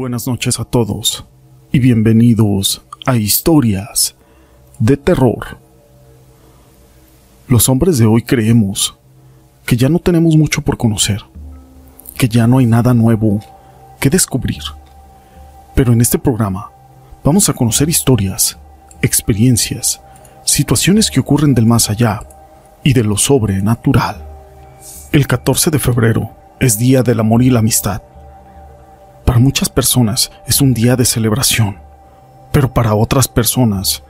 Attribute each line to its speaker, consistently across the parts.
Speaker 1: buenas noches a todos y bienvenidos a Historias de Terror. Los hombres de hoy creemos que ya no tenemos mucho por conocer, que ya no hay nada nuevo que descubrir. Pero en este programa vamos a conocer historias, experiencias, situaciones que ocurren del más allá y de lo sobrenatural. El 14 de febrero es Día del Amor y la Amistad muchas personas es un día de celebración, pero para otras personas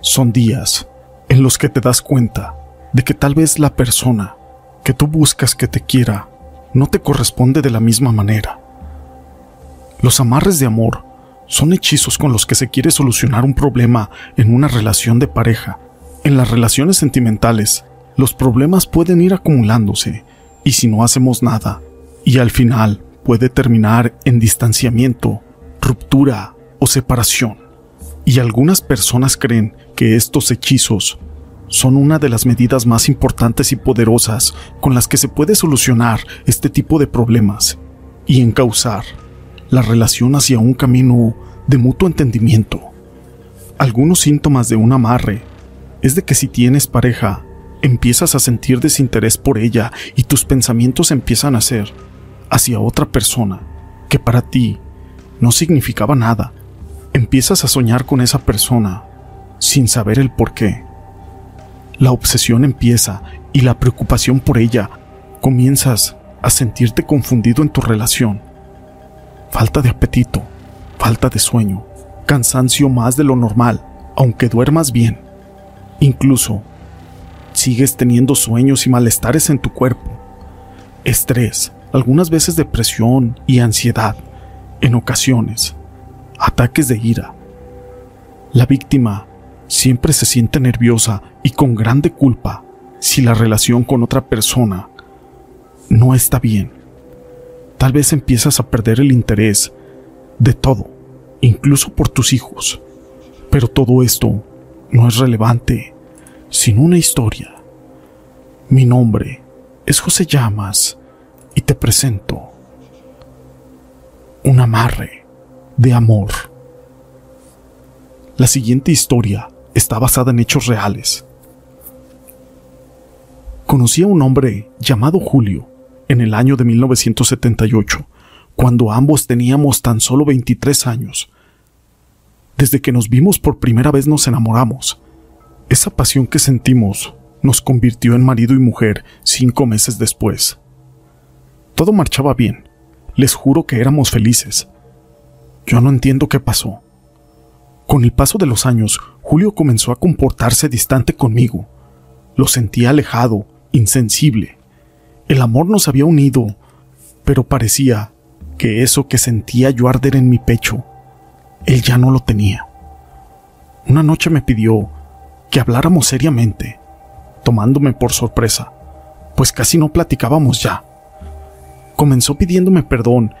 Speaker 1: son días en los que te das cuenta de que tal vez la persona que tú buscas que te quiera no te corresponde de la misma manera. Los amarres de amor son hechizos con los que se quiere solucionar un problema en una relación de pareja. En las relaciones sentimentales, los problemas pueden ir acumulándose y si no hacemos nada, y al final puede terminar en distanciamiento, ruptura o separación. Y algunas personas creen que estos hechizos son una de las medidas más importantes y poderosas con las que se puede solucionar este tipo de problemas y encauzar la relación hacia un camino de mutuo entendimiento. Algunos síntomas de un amarre es de que si tienes pareja, empiezas a sentir desinterés por ella y tus pensamientos empiezan a ser hacia otra persona que para ti no significaba nada. Empiezas a soñar con esa persona sin saber el por qué. La obsesión empieza y la preocupación por ella. Comienzas a sentirte confundido en tu relación. Falta de apetito, falta de sueño, cansancio más de lo normal, aunque duermas bien. Incluso, sigues teniendo sueños y malestares en tu cuerpo. Estrés, algunas veces depresión y ansiedad, en ocasiones, ataques de ira. La víctima siempre se siente nerviosa y con grande culpa si la relación con otra persona no está bien. Tal vez empiezas a perder el interés de todo, incluso por tus hijos. Pero todo esto no es relevante sin una historia. Mi nombre es José Llamas y te presento un amarre de amor. La siguiente historia está basada en hechos reales. Conocí a un hombre llamado Julio en el año de 1978, cuando ambos teníamos tan solo 23 años. Desde que nos vimos por primera vez nos enamoramos. Esa pasión que sentimos nos convirtió en marido y mujer cinco meses después. Todo marchaba bien. Les juro que éramos felices. Yo no entiendo qué pasó. Con el paso de los años, Julio comenzó a comportarse distante conmigo. Lo sentía alejado, insensible. El amor nos había unido, pero parecía que eso que sentía yo arder en mi pecho, él ya no lo tenía. Una noche me pidió que habláramos seriamente, tomándome por sorpresa, pues casi no platicábamos ya comenzó pidiéndome perdón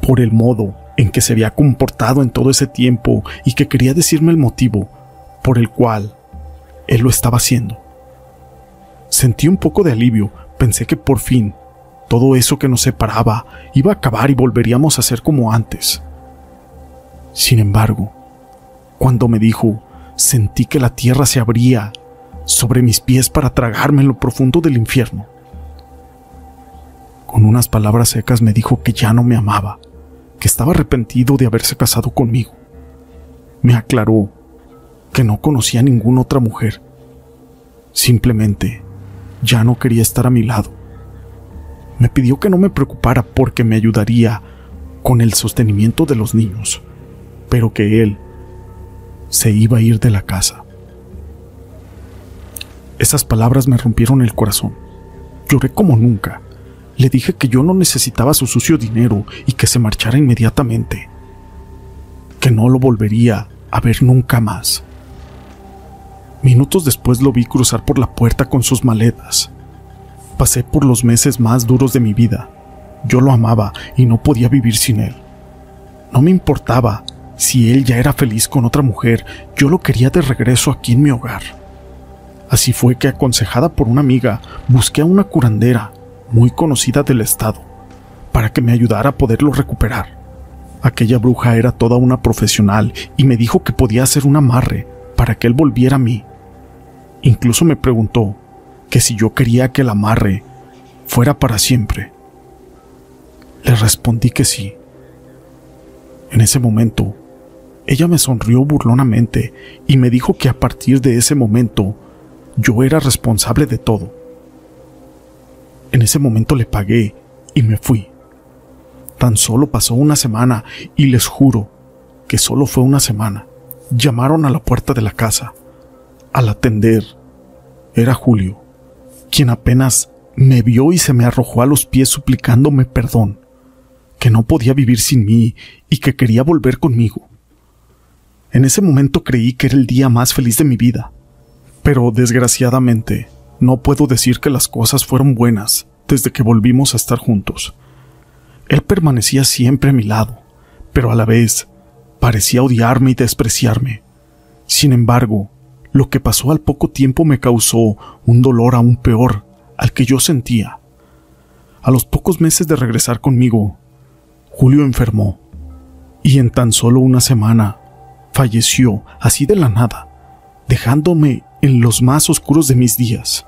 Speaker 1: por el modo en que se había comportado en todo ese tiempo y que quería decirme el motivo por el cual él lo estaba haciendo. Sentí un poco de alivio, pensé que por fin todo eso que nos separaba iba a acabar y volveríamos a ser como antes. Sin embargo, cuando me dijo, sentí que la tierra se abría sobre mis pies para tragarme en lo profundo del infierno. Con unas palabras secas me dijo que ya no me amaba, que estaba arrepentido de haberse casado conmigo. Me aclaró que no conocía a ninguna otra mujer. Simplemente ya no quería estar a mi lado. Me pidió que no me preocupara porque me ayudaría con el sostenimiento de los niños, pero que él se iba a ir de la casa. Esas palabras me rompieron el corazón. Lloré como nunca le dije que yo no necesitaba su sucio dinero y que se marchara inmediatamente, que no lo volvería a ver nunca más. Minutos después lo vi cruzar por la puerta con sus maletas. Pasé por los meses más duros de mi vida. Yo lo amaba y no podía vivir sin él. No me importaba si él ya era feliz con otra mujer, yo lo quería de regreso aquí en mi hogar. Así fue que, aconsejada por una amiga, busqué a una curandera muy conocida del Estado, para que me ayudara a poderlo recuperar. Aquella bruja era toda una profesional y me dijo que podía hacer un amarre para que él volviera a mí. Incluso me preguntó que si yo quería que el amarre fuera para siempre. Le respondí que sí. En ese momento, ella me sonrió burlonamente y me dijo que a partir de ese momento yo era responsable de todo. En ese momento le pagué y me fui. Tan solo pasó una semana y les juro que solo fue una semana. Llamaron a la puerta de la casa. Al atender, era Julio, quien apenas me vio y se me arrojó a los pies suplicándome perdón, que no podía vivir sin mí y que quería volver conmigo. En ese momento creí que era el día más feliz de mi vida, pero desgraciadamente no puedo decir que las cosas fueron buenas desde que volvimos a estar juntos. Él permanecía siempre a mi lado, pero a la vez parecía odiarme y despreciarme. Sin embargo, lo que pasó al poco tiempo me causó un dolor aún peor al que yo sentía. A los pocos meses de regresar conmigo, Julio enfermó y en tan solo una semana falleció así de la nada, dejándome en los más oscuros de mis días.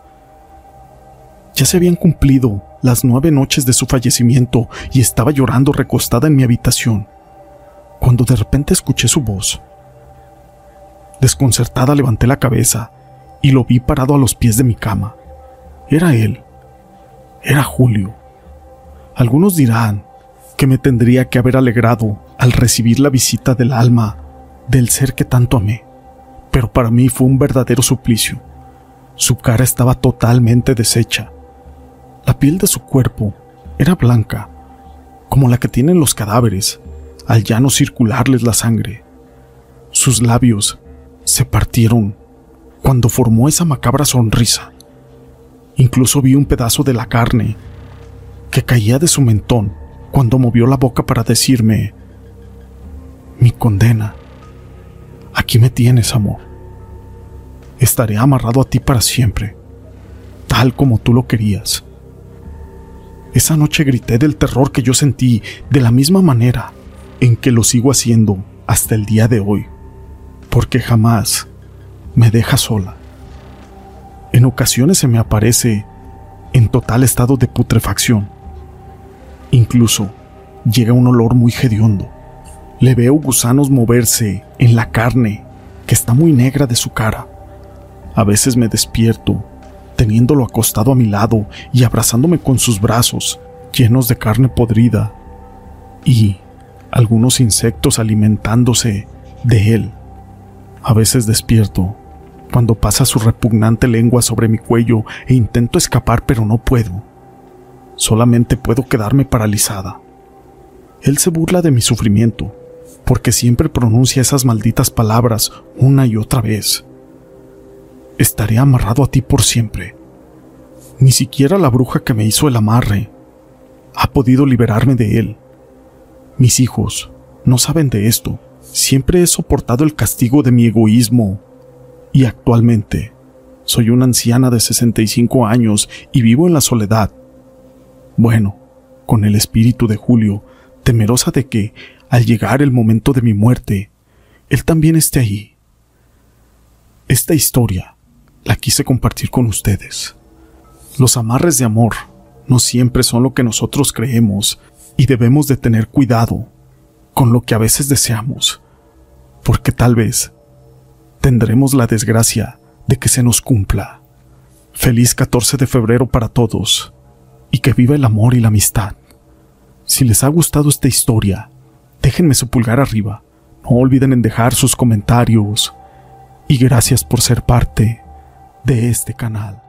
Speaker 1: Ya se habían cumplido las nueve noches de su fallecimiento y estaba llorando recostada en mi habitación, cuando de repente escuché su voz. Desconcertada levanté la cabeza y lo vi parado a los pies de mi cama. Era él. Era Julio. Algunos dirán que me tendría que haber alegrado al recibir la visita del alma del ser que tanto amé, pero para mí fue un verdadero suplicio. Su cara estaba totalmente deshecha la piel de su cuerpo era blanca, como la que tienen los cadáveres al ya no circularles la sangre. Sus labios se partieron cuando formó esa macabra sonrisa. Incluso vi un pedazo de la carne que caía de su mentón cuando movió la boca para decirme, mi condena, aquí me tienes, amor. Estaré amarrado a ti para siempre, tal como tú lo querías. Esa noche grité del terror que yo sentí de la misma manera en que lo sigo haciendo hasta el día de hoy, porque jamás me deja sola. En ocasiones se me aparece en total estado de putrefacción. Incluso llega un olor muy hediondo. Le veo gusanos moverse en la carne que está muy negra de su cara. A veces me despierto teniéndolo acostado a mi lado y abrazándome con sus brazos llenos de carne podrida y algunos insectos alimentándose de él. A veces despierto cuando pasa su repugnante lengua sobre mi cuello e intento escapar pero no puedo. Solamente puedo quedarme paralizada. Él se burla de mi sufrimiento porque siempre pronuncia esas malditas palabras una y otra vez estaré amarrado a ti por siempre. Ni siquiera la bruja que me hizo el amarre ha podido liberarme de él. Mis hijos no saben de esto. Siempre he soportado el castigo de mi egoísmo y actualmente soy una anciana de 65 años y vivo en la soledad. Bueno, con el espíritu de Julio, temerosa de que, al llegar el momento de mi muerte, él también esté ahí. Esta historia la quise compartir con ustedes. Los amarres de amor no siempre son lo que nosotros creemos y debemos de tener cuidado con lo que a veces deseamos, porque tal vez tendremos la desgracia de que se nos cumpla. Feliz 14 de febrero para todos y que viva el amor y la amistad. Si les ha gustado esta historia, déjenme su pulgar arriba. No olviden en dejar sus comentarios y gracias por ser parte de este canal.